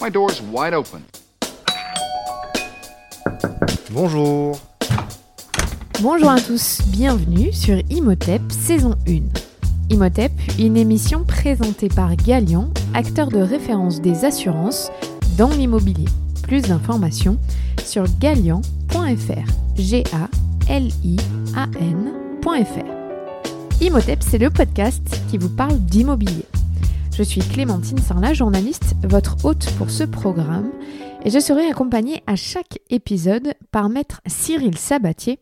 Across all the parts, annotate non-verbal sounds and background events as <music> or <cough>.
My door's wide open. Bonjour. Bonjour à tous, bienvenue sur Imhotep saison 1. Imhotep, une émission présentée par Galian, acteur de référence des assurances dans l'immobilier. Plus d'informations sur galian.fr. G A L I A N.fr. Imhotep, c'est le podcast qui vous parle d'immobilier. Je suis Clémentine Sarlat, journaliste, votre hôte pour ce programme, et je serai accompagnée à chaque épisode par maître Cyril Sabatier,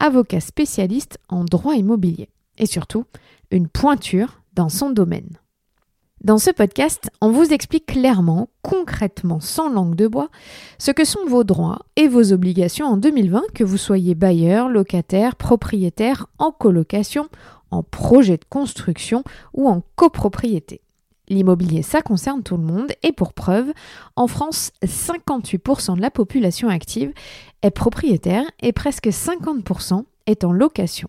avocat spécialiste en droit immobilier, et surtout une pointure dans son domaine. Dans ce podcast, on vous explique clairement, concrètement, sans langue de bois, ce que sont vos droits et vos obligations en 2020, que vous soyez bailleur, locataire, propriétaire, en colocation, en projet de construction ou en copropriété. L'immobilier, ça concerne tout le monde et pour preuve, en France, 58% de la population active est propriétaire et presque 50% est en location.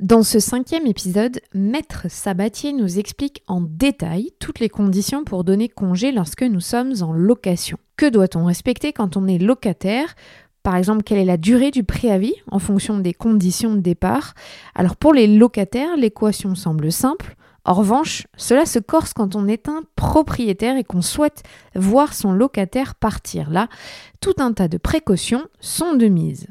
Dans ce cinquième épisode, Maître Sabatier nous explique en détail toutes les conditions pour donner congé lorsque nous sommes en location. Que doit-on respecter quand on est locataire? Par exemple, quelle est la durée du préavis en fonction des conditions de départ? Alors pour les locataires, l'équation semble simple. En revanche, cela se corse quand on est un propriétaire et qu'on souhaite voir son locataire partir. Là, tout un tas de précautions sont de mise.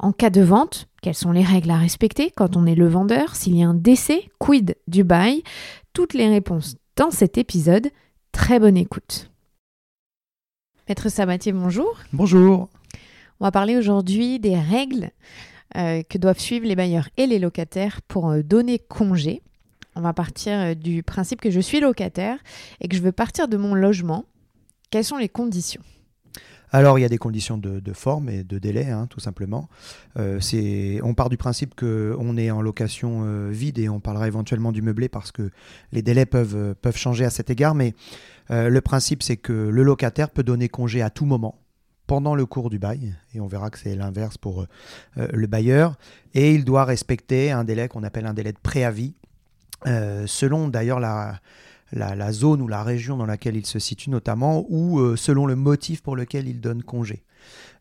En cas de vente, quelles sont les règles à respecter quand on est le vendeur S'il y a un décès, quid du bail? Toutes les réponses dans cet épisode. Très bonne écoute. Maître Sabatier, bonjour. Bonjour. On va parler aujourd'hui des règles euh, que doivent suivre les bailleurs et les locataires pour euh, donner congé. On va partir euh, du principe que je suis locataire et que je veux partir de mon logement. Quelles sont les conditions? Alors, il y a des conditions de, forme et de délai, hein, tout simplement. on part du principe qu'on est en location vide et on parlera éventuellement du meublé parce que les délais peuvent, changer à cet égard. Mais le principe, c'est que le locataire peut donner congé à tout moment pendant le cours du bail, et on verra que c'est l'inverse pour euh, euh, le bailleur, et il doit respecter un délai qu'on appelle un délai de préavis, euh, selon d'ailleurs la, zone ou la région dans laquelle il se situe notamment, ou selon le motif pour lequel il donne congé.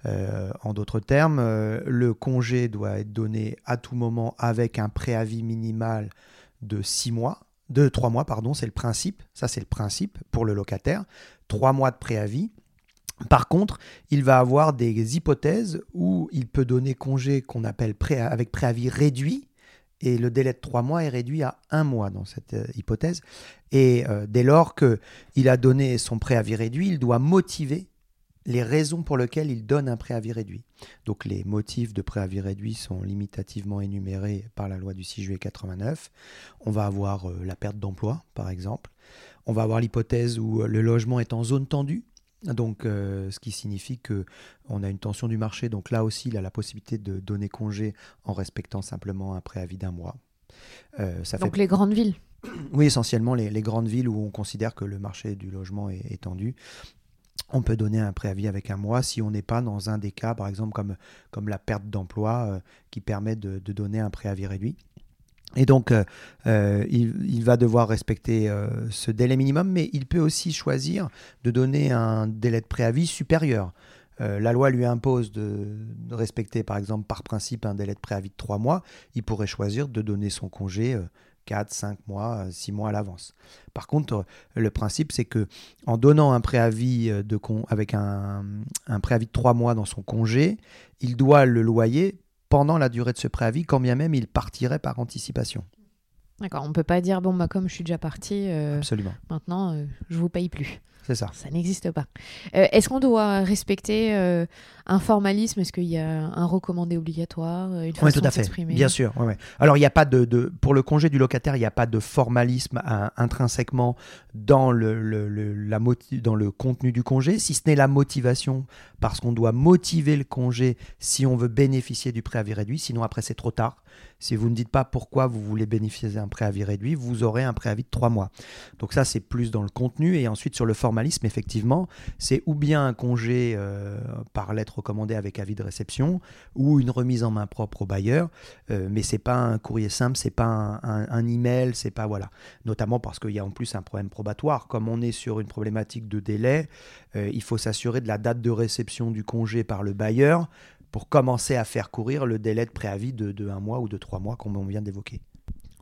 en d'autres termes, le congé doit être donné à tout moment avec un préavis minimal de 6 mois, de 3 mois, pardon, c'est le principe, ça c'est le principe pour le locataire, 3 mois de préavis, par contre, il va avoir des hypothèses où il peut donner congé qu'on appelle avec préavis réduit, et le délai de trois mois est réduit à un mois dans cette euh, hypothèse. Et euh, dès lors qu'il a donné son préavis réduit, il doit motiver les raisons pour lesquelles il donne un préavis réduit. Donc les motifs de préavis réduit sont limitativement énumérés par la loi du 6 juillet 89. On va avoir euh, la perte d'emploi, par exemple. On va avoir l'hypothèse où le logement est en zone tendue, donc, euh, ce qui signifie que on a une tension du marché. Donc là aussi, il a la possibilité de donner congé en respectant simplement un préavis d'un mois. Euh, ça donc les grandes villes. Oui, essentiellement les, grandes villes où on considère que le marché du logement est, tendu. On peut donner un préavis avec un mois si on n'est pas dans un des cas, par exemple comme, comme la perte d'emploi, euh, qui permet de, donner un préavis réduit. Et donc, euh, euh, il, va devoir respecter euh, ce délai minimum, mais il peut aussi choisir de donner un délai de préavis supérieur. la loi lui impose de, respecter, par exemple, par principe, un délai de préavis de 3 mois. Il pourrait choisir de donner son congé 4, 5 mois, 6 mois à l'avance. Par contre, le principe, c'est que en donnant un préavis de avec un, un préavis de 3 mois dans son congé, il doit le loyer pendant la durée de ce préavis, quand bien même il partirait par anticipation. D'accord, on ne peut pas dire, bon, bah, comme je suis déjà parti, euh, Absolument. maintenant, euh, je ne vous paye plus. C'est ça. Ça n'existe pas. Euh, est-ce qu'on doit respecter euh, un formalisme? Est-ce qu'il y a un recommandé obligatoire une Oui, tout à fait. Bien sûr. Alors, il n'y a pas de, pour le congé du locataire, il n'y a pas de formalisme intrinsèquement dans le, la dans le contenu du congé, si ce n'est la motivation, parce qu'on doit motiver le congé si on veut bénéficier du préavis réduit. Sinon, après, c'est trop tard. Si vous ne dites pas pourquoi vous voulez bénéficier d'un préavis réduit, vous aurez un préavis de trois mois. Donc ça, c'est plus dans le contenu. Et ensuite, sur le formalisme, effectivement, c'est ou bien un congé euh, par lettre recommandée avec avis de réception, ou une remise en main propre au bailleur. Euh, mais c'est pas un courrier simple, c'est pas un, email, c'est pas voilà. Notamment parce qu'il y a en plus un problème probatoire. Comme on est sur une problématique de délai, euh, il faut s'assurer de la date de réception du congé par le bailleur pour commencer à faire courir le délai de préavis de, un mois ou de trois mois, comme on vient d'évoquer.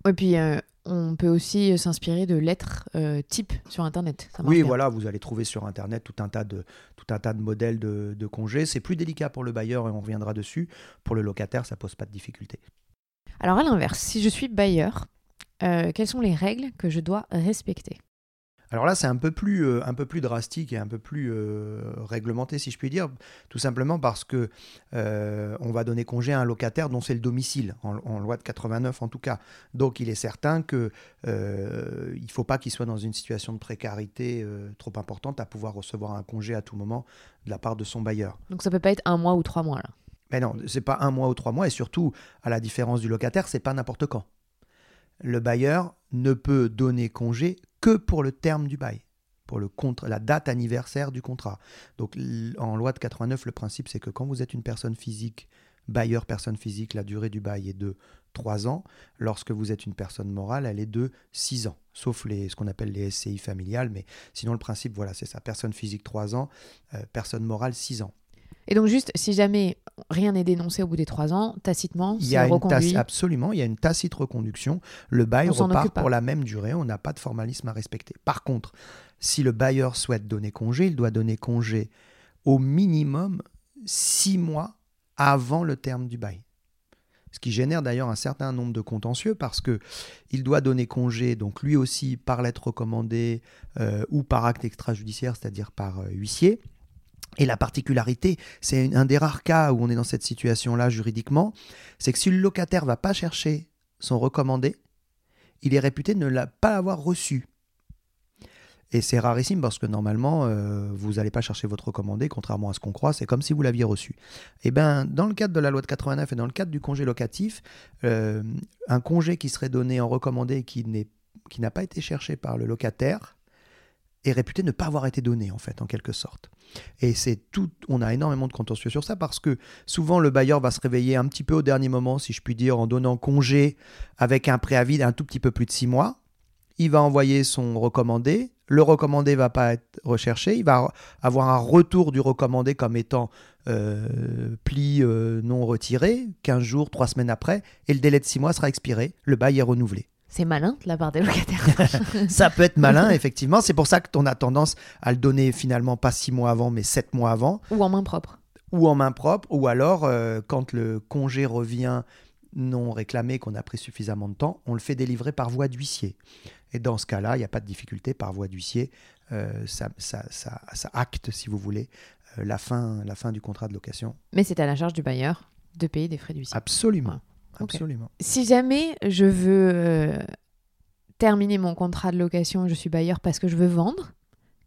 Et puis, euh, on peut aussi s'inspirer de lettres euh, type sur Internet. oui, voilà, vous allez trouver sur Internet tout un tas de, tout un tas de modèles de, de congés. C'est plus délicat pour le bailleur et on reviendra dessus. Pour le locataire, ça pose pas de difficulté. Alors, à l'inverse, si je suis bailleur, euh, quelles sont les règles que je dois respecter? Alors là, c'est un peu plus, euh, un peu plus drastique et un peu plus euh, réglementé, si je puis dire, tout simplement parce que euh, on va donner congé à un locataire dont c'est le domicile, en, loi de 89 en tout cas. Donc il est certain que il faut pas qu'il soit dans une situation de précarité trop importante à pouvoir recevoir un congé à tout moment de la part de son bailleur. Donc ça peut pas être un mois ou trois mois là? Mais non, c'est pas un mois ou trois mois et surtout, à la différence du locataire, c'est pas n'importe quand. Le bailleur ne peut donner congé que pour le terme du bail, pour le contre, la date anniversaire du contrat. Donc en loi de 89, le principe c'est que quand vous êtes une personne physique, bailleur personne physique, la durée du bail est de 3 ans. Lorsque vous êtes une personne morale, elle est de 6 ans, sauf les, ce qu'on appelle les SCI familiales. Mais sinon, le principe, voilà, c'est ça. Personne physique 3 ans, euh, personne morale 6 ans. Et donc juste, si jamais rien n'est dénoncé au bout des trois ans, tacitement, il y a une absolument, il y a une tacite reconduction. Le bail repart pour la même durée. On n'a pas de formalisme à respecter. Par contre, si le bailleur souhaite donner congé, il doit donner congé au minimum six mois avant le terme du bail. Ce qui génère d'ailleurs un certain nombre de contentieux parce que il doit donner congé, donc lui aussi par lettre recommandée euh, ou par acte extrajudiciaire, c'est-à-dire par euh, huissier. Et la particularité, c'est un des rares cas où on est dans cette situation-là juridiquement, c'est que si le locataire va pas chercher son recommandé, il est réputé ne pas avoir reçu. Et c'est rarissime parce que normalement, euh, vous n'allez pas chercher votre recommandé, contrairement à ce qu'on croit, c'est comme si vous l'aviez reçu. Et eh bien, dans le cadre de la loi de 89 et dans le cadre du congé locatif, euh, un congé qui serait donné en recommandé qui n'a pas été cherché par le locataire, est réputé ne pas avoir été donné, en fait, en quelque sorte. Et c'est tout, on a énormément de contentieux sur ça parce que souvent le bailleur va se réveiller un petit peu au dernier moment, si je puis dire, en donnant congé avec un préavis d'un tout petit peu plus de six mois. Il va envoyer son recommandé. Le recommandé va pas être recherché. Il va avoir un retour du recommandé comme étant euh, pli euh, non retiré, 15 jours, 3 semaines après, et le délai de 6 mois sera expiré. Le bail est renouvelé. C'est malin de la part des locataires. <laughs> ça peut être malin, effectivement. C'est pour ça que on a tendance à le donner finalement pas six mois avant, mais sept mois avant. Ou en main propre. Ou en main propre. Ou alors, euh, quand le congé revient non réclamé, qu'on a pris suffisamment de temps, on le fait délivrer par voie d'huissier. Et dans ce cas-là, il n'y a pas de difficulté par voie d'huissier. Euh, ça, ça, ça, acte, si vous voulez, euh, la, fin, la fin du contrat de location. Mais c'est à la charge du bailleur de payer des frais d'huissier. Absolument. Absolument. Si jamais je veux euh, terminer mon contrat de location, je suis bailleur parce que je veux vendre,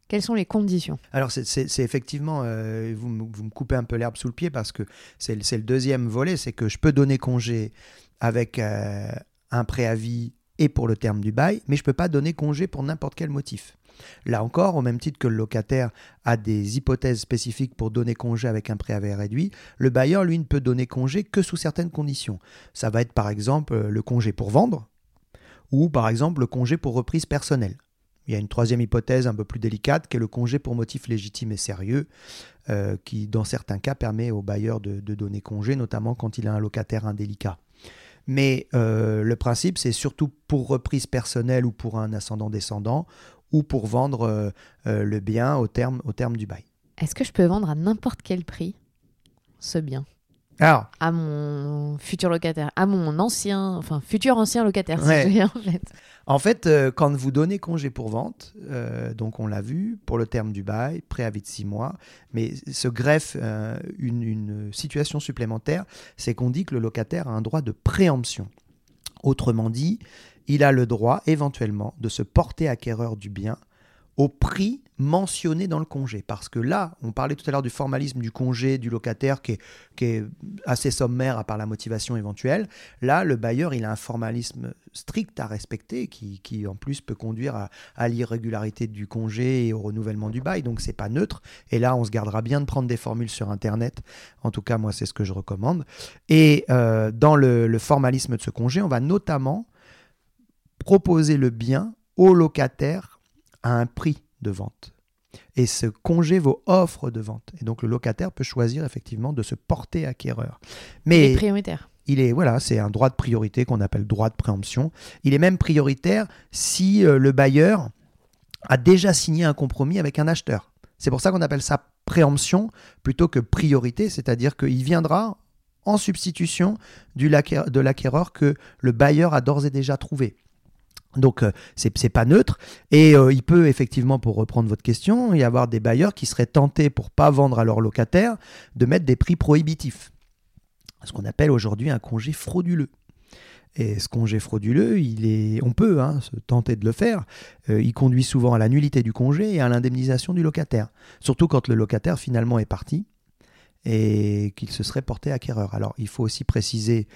quelles sont les conditions? Alors, c'est effectivement, euh, vous, me coupez un peu l'herbe sous le pied parce que c'est le deuxième volet, c'est que je peux donner congé avec euh, un préavis et pour le terme du bail, mais je ne peux pas donner congé pour n'importe quel motif. Là encore, au même titre que le locataire a des hypothèses spécifiques pour donner congé avec un préavis réduit, le bailleur, lui, ne peut donner congé que sous certaines conditions. Ça va être par exemple euh, le congé pour vendre ou par exemple le congé pour reprise personnelle. Il y a une troisième hypothèse un peu plus délicate qui est le congé pour motif légitime et sérieux, euh, qui dans certains cas permet au bailleur de, donner congé, notamment quand il a un locataire indélicat. Mais euh, le principe, c'est surtout pour reprise personnelle ou pour un ascendant-descendant, ou pour vendre euh, euh, le bien au terme, au terme du bail. Est-ce que je peux vendre à n'importe quel prix ce bien? Alors, à mon futur locataire, à mon ancien, enfin futur ancien locataire, si je en fait. En fait, euh, quand vous donnez congé pour vente, donc on l'a vu, pour le terme du bail, préavis de six mois, mais se greffe une, une, situation supplémentaire, c'est qu'on dit que le locataire a un droit de préemption. Autrement dit, il a le droit éventuellement de se porter acquéreur du bien au prix mentionné dans le congé. Parce que là, on parlait tout à l'heure du formalisme du congé du locataire qui est, assez sommaire à part la motivation éventuelle. Là, le bailleur, il a un formalisme strict à respecter qui, en plus peut conduire à, l'irrégularité du congé et au renouvellement du bail. Donc, c'est pas neutre. Et là, on se gardera bien de prendre des formules sur Internet. En tout cas, moi, c'est ce que je recommande. Et euh, dans le formalisme de ce congé, on va notamment proposer le bien au locataire à un prix de vente. Et ce congé vaut offre de vente. Et donc le locataire peut choisir effectivement de se porter acquéreur. Mais il est prioritaire. Il est voilà, c'est un droit de priorité qu'on appelle droit de préemption. Il est même prioritaire si euh, le bailleur a déjà signé un compromis avec un acheteur. C'est pour ça qu'on appelle ça préemption plutôt que priorité, c'est-à-dire qu'il viendra en substitution du de l'acquéreur que le bailleur a d'ores et déjà trouvé. Donc euh, c'est pas neutre et euh, il peut effectivement, pour reprendre votre question, y avoir des bailleurs qui seraient tentés pour pas vendre à leurs locataires de mettre des prix prohibitifs, ce qu'on appelle aujourd'hui un congé frauduleux. Et ce congé frauduleux, il est, on peut hein, se tenter de le faire. Euh, il conduit souvent à la nullité du congé et à l'indemnisation du locataire. Surtout quand le locataire finalement est parti et qu'il se serait porté acquéreur. Alors il faut aussi préciser,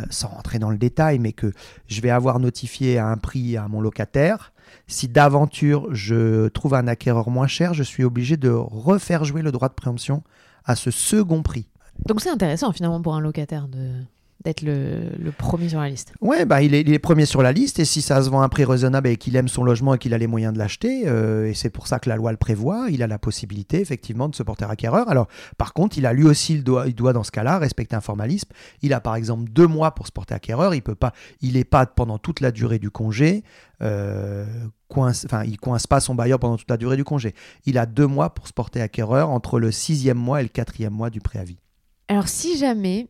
euh, sans rentrer dans le détail, mais que je vais avoir notifié à un prix à mon locataire. Si d'aventure je trouve un acquéreur moins cher, je suis obligé de refaire jouer le droit de préemption à ce second prix. Donc c'est intéressant finalement pour un locataire de, d'être le, premier sur la liste. Ouais, bah, il, est, premier sur la liste et si ça se vend à un prix raisonnable et qu'il aime son logement et qu'il a les moyens de l'acheter, euh, et c'est pour ça que la loi le prévoit, il a la possibilité effectivement de se porter acquéreur. Alors, par contre, il a lui aussi, il doit, il doit dans ce cas-là respecter un formalisme. Il a par exemple deux mois pour se porter acquéreur. Il peut pas, il n'est pas pendant toute la durée du congé. Euh, coince, enfin, il coince pas son bailleur pendant toute la durée du congé. Il a deux mois pour se porter acquéreur entre le sixième mois et le quatrième mois du préavis. Alors, si jamais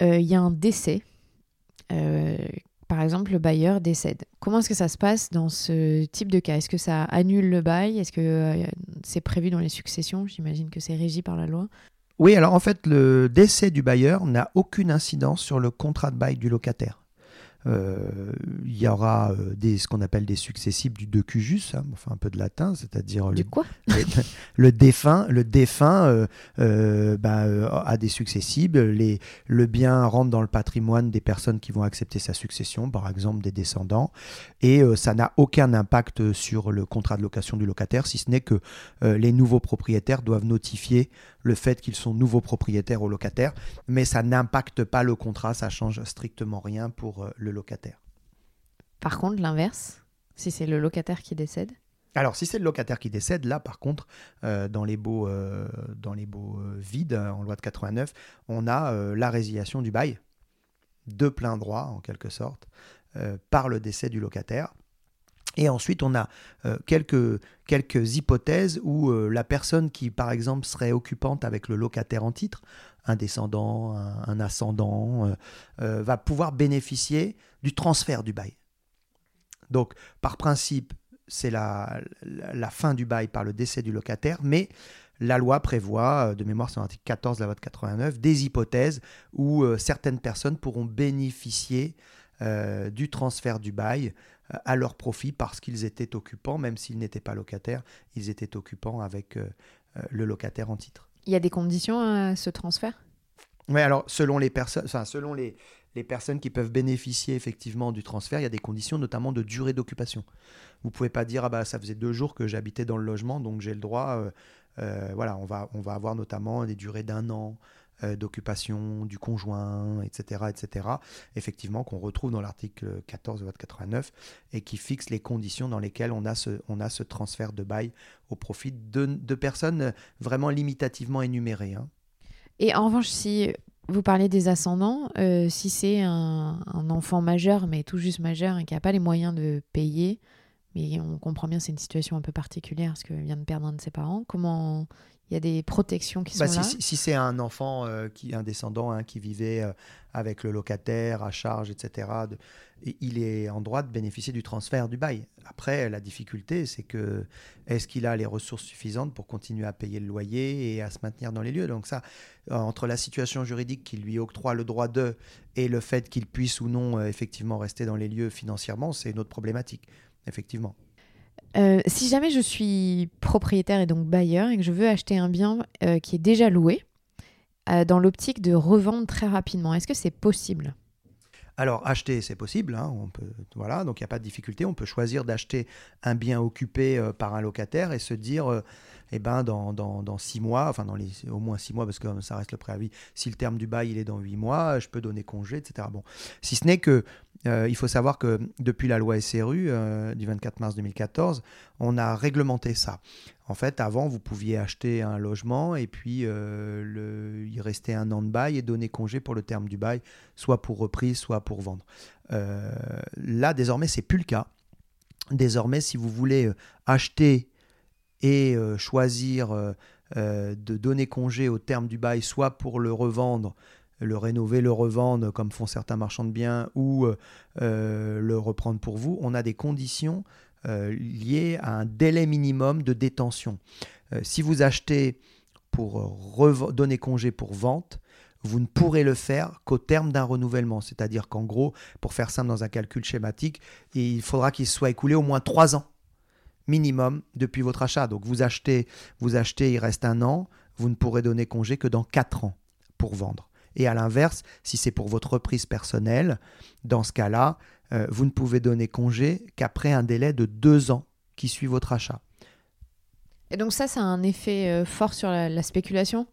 il y a un décès. Euh, par exemple, le bailleur décède. Comment est-ce que ça se passe dans ce type de cas? Est-ce que ça annule le bail? Est-ce que euh, c'est prévu dans les successions? J'imagine que c'est régi par la loi. Oui, alors en fait, le décès du bailleur n'a aucune incidence sur le contrat de bail du locataire. Euh, il y aura euh, des, ce qu'on appelle des successibles du decujus, hein, enfin un peu de latin, c'est-à-dire le, <laughs> le, défunt, le défunt euh, bah, a des successibles. Les, le bien rentre dans le patrimoine des personnes qui vont accepter sa succession, par exemple des descendants, et ça n'a aucun impact sur le contrat de location du locataire, si ce n'est que les nouveaux propriétaires doivent notifier le fait qu'ils sont nouveaux propriétaires au locataire, mais ça n'impacte pas le contrat, ça change strictement rien pour euh, le locataire. Par contre, l'inverse, si c'est le locataire qui décède? Alors, si c'est le locataire qui décède, là, par contre, euh, dans les baux, euh, dans les baux vides, en loi de 89, on a la résiliation du bail, de plein droit, en quelque sorte, par le décès du locataire. Et ensuite, on a euh, quelques, quelques hypothèses où euh, la personne qui, par exemple, serait occupante avec le locataire en titre, un descendant, un, ascendant, euh, va pouvoir bénéficier du transfert du bail. Donc, par principe, c'est la, la, fin du bail par le décès du locataire, mais la loi prévoit, de mémoire sur l'article 14 de la loi de 89, des hypothèses où certaines personnes pourront bénéficier du transfert du bail à leur profit parce qu'ils étaient occupants, même s'ils n'étaient pas locataires, ils étaient occupants avec euh, euh, le locataire en titre. Il y a des conditions à ce transfert? Oui, alors selon les personnes, enfin, selon les, les personnes qui peuvent bénéficier effectivement du transfert, il y a des conditions notamment de durée d'occupation. Vous pouvez pas dire ah bah ça faisait deux jours que j'habitais dans le logement donc j'ai le droit. Euh, voilà, on va on va avoir notamment des durées d'un an, d'occupation du conjoint, etc., etc., effectivement, qu'on retrouve dans l'article 14 de votre 89 et qui fixe les conditions dans lesquelles on a ce, on a ce transfert de bail au profit de, de personnes vraiment limitativement énumérées. Hein. Et en revanche, si vous parlez des ascendants, euh, si c'est un, un, enfant majeur, mais tout juste majeur, et qui n'a pas les moyens de payer, mais on comprend bien c'est une situation un peu particulière parce qu'il vient de perdre un de ses parents, comment il y a des protections qui bah, sont si, là. Si, c'est un enfant, euh, qui, un descendant hein, qui vivait euh, avec le locataire à charge, etc., il est en droit de bénéficier du transfert du bail. Après, la difficulté, c'est que est-ce qu'il a les ressources suffisantes pour continuer à payer le loyer et à se maintenir dans les lieux? Donc ça, euh, entre la situation juridique qui lui octroie le droit de et le fait qu'il puisse ou non effectivement rester dans les lieux financièrement, c'est une autre problématique, effectivement. Euh, si jamais je suis propriétaire et donc bailleur et que je veux acheter un bien euh, qui est déjà loué, euh, dans l'optique de revendre très rapidement, est-ce que c'est possible? Alors, acheter, c'est possible. hein, on peut, voilà, donc il n'y a pas de difficulté. On peut choisir d'acheter un bien occupé par un locataire et se dire, eh ben, dans, dans, dans six mois, enfin, dans les, au moins six mois, parce que ça reste le préavis, si le terme du bail il est dans huit mois, je peux donner congé, etc. Bon, si ce n'est que, euh, il faut savoir que depuis la loi SRU euh, du 24 mars 2014, on a réglementé ça. En fait, avant, vous pouviez acheter un logement et puis euh, il restait un an de bail et donner congé pour le terme du bail, soit pour reprise, soit pour vendre. Là, désormais, c'est plus le cas. Désormais, si vous voulez acheter et euh, choisir euh, euh, de donner congé au terme du bail, soit pour le revendre, le rénover, le revendre, comme font certains marchands de biens, ou le reprendre pour vous, on a des conditions liées à un délai minimum de détention. Si vous achetez pour donner congé pour vente, vous ne pourrez le faire qu'au terme d'un renouvellement. C'est-à-dire qu'en gros, pour faire simple dans un calcul schématique, il faudra qu'il soit écoulé au moins trois ans minimum depuis votre achat. Donc vous achetez, vous achetez, il reste un an, vous ne pourrez donner congé que dans quatre ans pour vendre. Et à l'inverse, si c'est pour votre reprise personnelle, dans ce cas-là, euh, vous ne pouvez donner congé qu'après un délai de deux ans qui suit votre achat. Et donc ça, ça a un effet euh, fort sur la spéculation?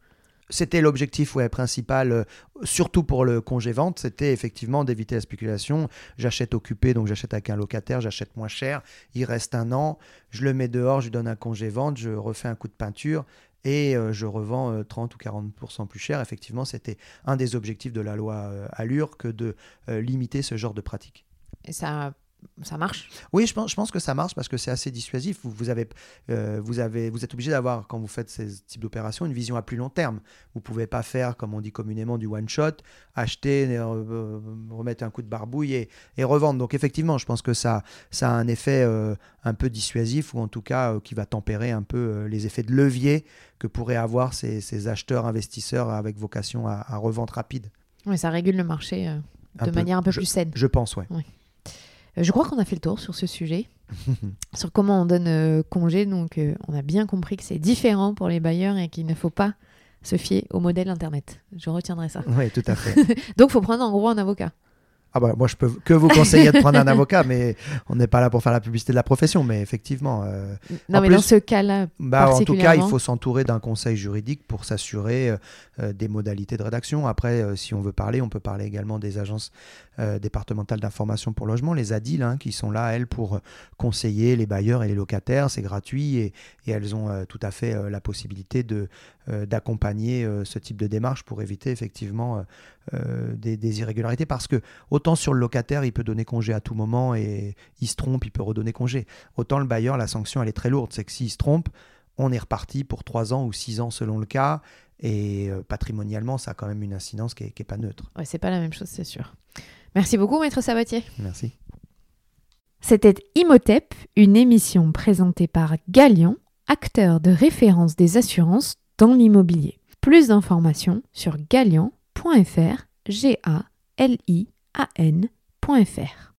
C'était l'objectif principal, euh, surtout pour le congé-vente, c'était effectivement d'éviter la spéculation. J'achète occupé, donc j'achète avec un locataire, j'achète moins cher, il reste un an, je le mets dehors, je lui donne un congé-vente, je refais un coup de peinture et euh, je revends euh, 30 ou 40% plus cher. Effectivement, c'était un des objectifs de la loi euh, Allure que de euh, limiter ce genre de pratique. Et ça, ça marche? Oui, je pense, je pense que ça marche parce que c'est assez dissuasif. Vous, vous, avez, euh, vous, avez, vous êtes obligé d'avoir, quand vous faites ces types d'opérations, une vision à plus long terme. Vous ne pouvez pas faire, comme on dit communément, du one-shot, acheter, euh, euh, remettre un coup de barbouille et, et revendre. Donc effectivement, je pense que ça, ça a un effet euh, un peu dissuasif ou en tout cas qui va tempérer un peu les effets de levier que pourraient avoir ces, ces acheteurs, investisseurs avec vocation à, à revente rapide. Oui, ça régule le marché Un de peu. manière un peu Je- plus saine. Je pense, ouais. Euh, Je crois qu'on a fait le tour sur ce sujet, <laughs> sur comment on donne euh, congé. Donc, euh, on a bien compris que c'est différent pour les bailleurs et qu'il ne faut pas se fier au modèle Internet. Je retiendrai ça. Oui, tout à fait. <laughs> Donc, il faut prendre en gros un avocat. Ah bah, moi, je peux que vous conseiller de prendre un <laughs> avocat, mais on n'est pas là pour faire la publicité de la profession. Mais effectivement, euh, Non, En mais plus- dans ce cas-là, bah, en tout cas, il faut s'entourer d'un conseil juridique pour s'assurer euh, des modalités de rédaction. Après, euh, si on veut parler, on peut parler également des agences départementales d'information pour logement, les ADIL, hein, qui sont là, elles, pour conseiller les bailleurs et les locataires. C'est gratuit et, et elles ont tout à fait la possibilité de, d'accompagner ce type de démarche pour éviter effectivement euh, des, des irrégularités. Parce que autant sur le locataire, il peut donner congé à tout moment et il se trompe, il peut redonner congé. Autant le bailleur, la sanction, elle est très lourde. C'est que s'il se trompe, on est reparti pour 3 ans ou 6 ans selon le cas. Et euh, patrimonialement, ça a quand même une incidence qui n'est pas neutre. ouais, c'est pas la même chose, c'est sûr. Merci beaucoup, Maître Sabatier. Merci. C'était Imhotep, une émission présentée par Galian, acteur de référence des assurances dans l'immobilier. Plus d'informations sur galian.fr.